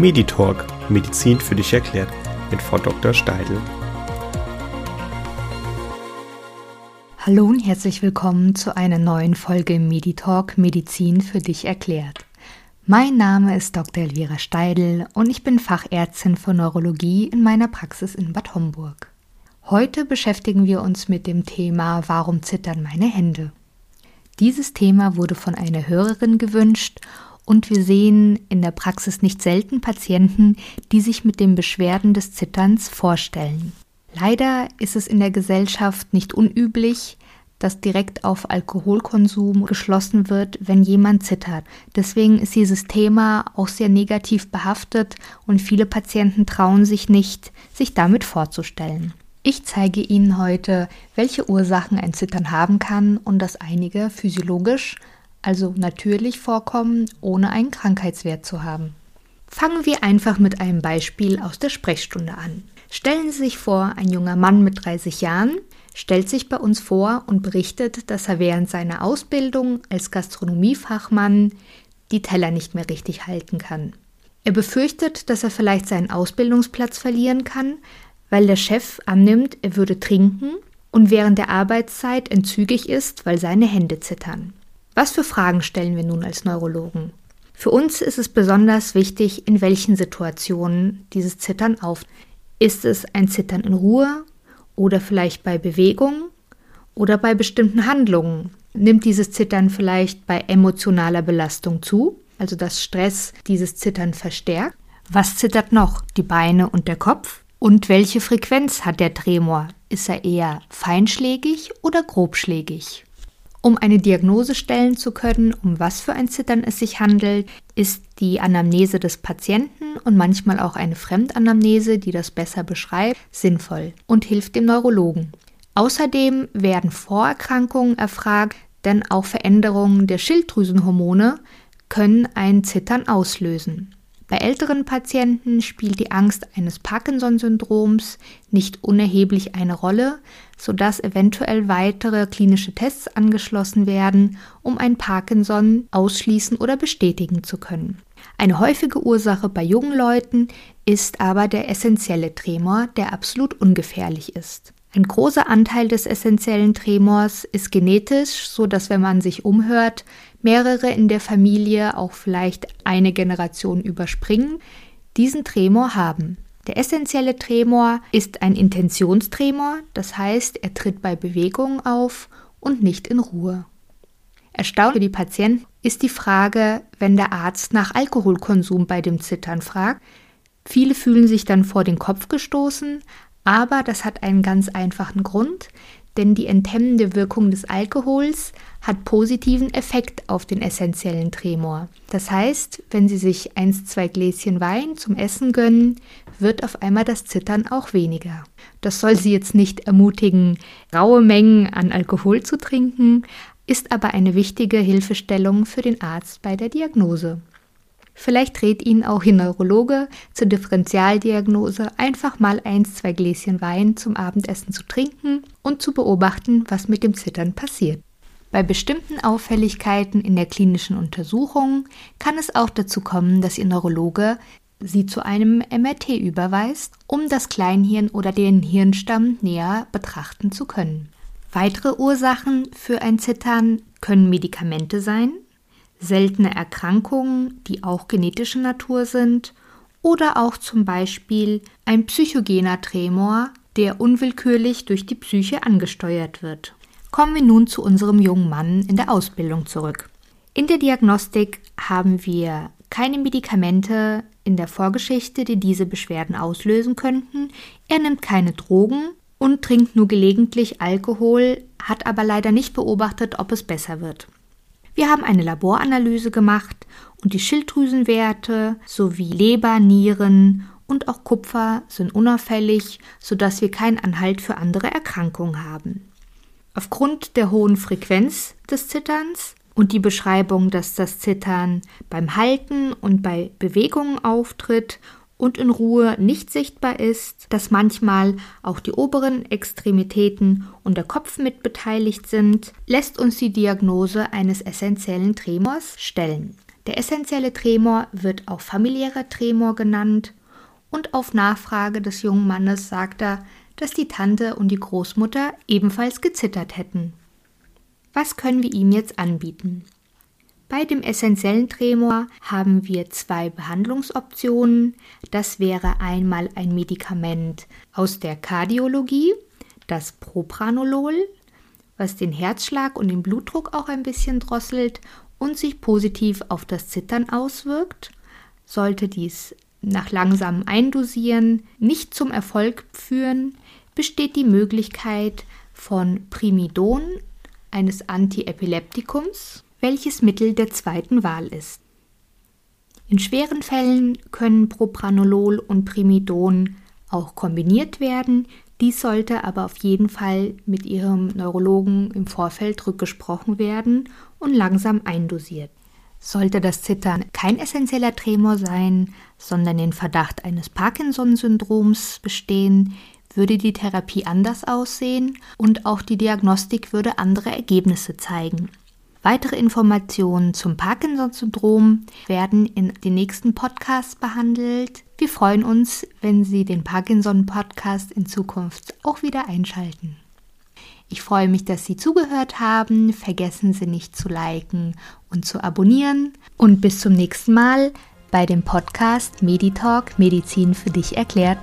Meditalk Medizin für dich erklärt mit Frau Dr. Steidl. Hallo und herzlich willkommen zu einer neuen Folge Meditalk Medizin für dich erklärt. Mein Name ist Dr. Elvira Steidl und ich bin Fachärztin für Neurologie in meiner Praxis in Bad Homburg. Heute beschäftigen wir uns mit dem Thema Warum zittern meine Hände? Dieses Thema wurde von einer Hörerin gewünscht und wir sehen in der Praxis nicht selten Patienten, die sich mit den Beschwerden des Zitterns vorstellen. Leider ist es in der Gesellschaft nicht unüblich, dass direkt auf Alkoholkonsum geschlossen wird, wenn jemand zittert. Deswegen ist dieses Thema auch sehr negativ behaftet und viele Patienten trauen sich nicht, sich damit vorzustellen. Ich zeige Ihnen heute, welche Ursachen ein Zittern haben kann und dass einige physiologisch, also natürlich vorkommen, ohne einen Krankheitswert zu haben. Fangen wir einfach mit einem Beispiel aus der Sprechstunde an. Stellen Sie sich vor, ein junger Mann mit 30 Jahren stellt sich bei uns vor und berichtet, dass er während seiner Ausbildung als Gastronomiefachmann die Teller nicht mehr richtig halten kann. Er befürchtet, dass er vielleicht seinen Ausbildungsplatz verlieren kann, weil der Chef annimmt, er würde trinken und während der Arbeitszeit entzügig ist, weil seine Hände zittern. Was für Fragen stellen wir nun als Neurologen? Für uns ist es besonders wichtig, in welchen Situationen dieses Zittern auf. Ist es ein Zittern in Ruhe oder vielleicht bei Bewegung oder bei bestimmten Handlungen? Nimmt dieses Zittern vielleicht bei emotionaler Belastung zu, also dass Stress dieses Zittern verstärkt? Was zittert noch? Die Beine und der Kopf? Und welche Frequenz hat der Tremor? Ist er eher feinschlägig oder grobschlägig? Um eine Diagnose stellen zu können, um was für ein Zittern es sich handelt, ist die Anamnese des Patienten und manchmal auch eine Fremdanamnese, die das besser beschreibt, sinnvoll und hilft dem Neurologen. Außerdem werden Vorerkrankungen erfragt, denn auch Veränderungen der Schilddrüsenhormone können ein Zittern auslösen. Bei älteren Patienten spielt die Angst eines Parkinson-Syndroms nicht unerheblich eine Rolle, sodass eventuell weitere klinische Tests angeschlossen werden, um ein Parkinson ausschließen oder bestätigen zu können. Eine häufige Ursache bei jungen Leuten ist aber der essentielle Tremor, der absolut ungefährlich ist. Ein großer Anteil des essentiellen Tremors ist genetisch, so dass wenn man sich umhört, mehrere in der Familie auch vielleicht eine Generation überspringen, diesen Tremor haben. Der essentielle Tremor ist ein Intentionstremor, das heißt, er tritt bei Bewegung auf und nicht in Ruhe. Erstaunt für die Patienten ist die Frage, wenn der Arzt nach Alkoholkonsum bei dem Zittern fragt. Viele fühlen sich dann vor den Kopf gestoßen, aber das hat einen ganz einfachen Grund, denn die enthemmende Wirkung des Alkohols hat positiven Effekt auf den essentiellen Tremor. Das heißt, wenn Sie sich eins, zwei Gläschen Wein zum Essen gönnen, wird auf einmal das Zittern auch weniger. Das soll Sie jetzt nicht ermutigen, raue Mengen an Alkohol zu trinken, ist aber eine wichtige Hilfestellung für den Arzt bei der Diagnose. Vielleicht rät Ihnen auch Ihr Neurologe zur Differentialdiagnose einfach mal eins, zwei Gläschen Wein zum Abendessen zu trinken und zu beobachten, was mit dem Zittern passiert. Bei bestimmten Auffälligkeiten in der klinischen Untersuchung kann es auch dazu kommen, dass Ihr Neurologe Sie zu einem MRT überweist, um das Kleinhirn oder den Hirnstamm näher betrachten zu können. Weitere Ursachen für ein Zittern können Medikamente sein, seltene Erkrankungen, die auch genetischer Natur sind, oder auch zum Beispiel ein psychogener Tremor, der unwillkürlich durch die Psyche angesteuert wird. Kommen wir nun zu unserem jungen Mann in der Ausbildung zurück. In der Diagnostik haben wir keine Medikamente in der Vorgeschichte, die diese Beschwerden auslösen könnten. Er nimmt keine Drogen und trinkt nur gelegentlich Alkohol, hat aber leider nicht beobachtet, ob es besser wird. Wir haben eine Laboranalyse gemacht und die Schilddrüsenwerte sowie Leber, Nieren und auch Kupfer sind unauffällig, sodass wir keinen Anhalt für andere Erkrankungen haben. Aufgrund der hohen Frequenz des Zitterns und die Beschreibung, dass das Zittern beim Halten und bei Bewegungen auftritt und in Ruhe nicht sichtbar ist, dass manchmal auch die oberen Extremitäten und der Kopf mit beteiligt sind, lässt uns die Diagnose eines essentiellen Tremors stellen. Der essentielle Tremor wird auch familiärer Tremor genannt und auf Nachfrage des jungen Mannes sagt er, dass die Tante und die Großmutter ebenfalls gezittert hätten. Was können wir ihm jetzt anbieten? Bei dem essentiellen Tremor haben wir zwei Behandlungsoptionen. Das wäre einmal ein Medikament aus der Kardiologie, das Propranolol, was den Herzschlag und den Blutdruck auch ein bisschen drosselt und sich positiv auf das Zittern auswirkt. Sollte dies nach langsamem Eindosieren nicht zum Erfolg führen, besteht die Möglichkeit von Primidon, eines Antiepileptikums, welches Mittel der zweiten Wahl ist. In schweren Fällen können Propranolol und Primidon auch kombiniert werden. Dies sollte aber auf jeden Fall mit Ihrem Neurologen im Vorfeld rückgesprochen werden und langsam eindosiert. Sollte das Zittern kein essentieller Tremor sein, sondern den Verdacht eines Parkinson-Syndroms bestehen, würde die Therapie anders aussehen und auch die Diagnostik würde andere Ergebnisse zeigen. Weitere Informationen zum Parkinson-Syndrom werden in den nächsten Podcasts behandelt. Wir freuen uns, wenn Sie den Parkinson-Podcast in Zukunft auch wieder einschalten. Ich freue mich, dass Sie zugehört haben. Vergessen Sie nicht zu liken und zu abonnieren. Und bis zum nächsten Mal bei dem Podcast Meditalk Medizin für dich erklärt.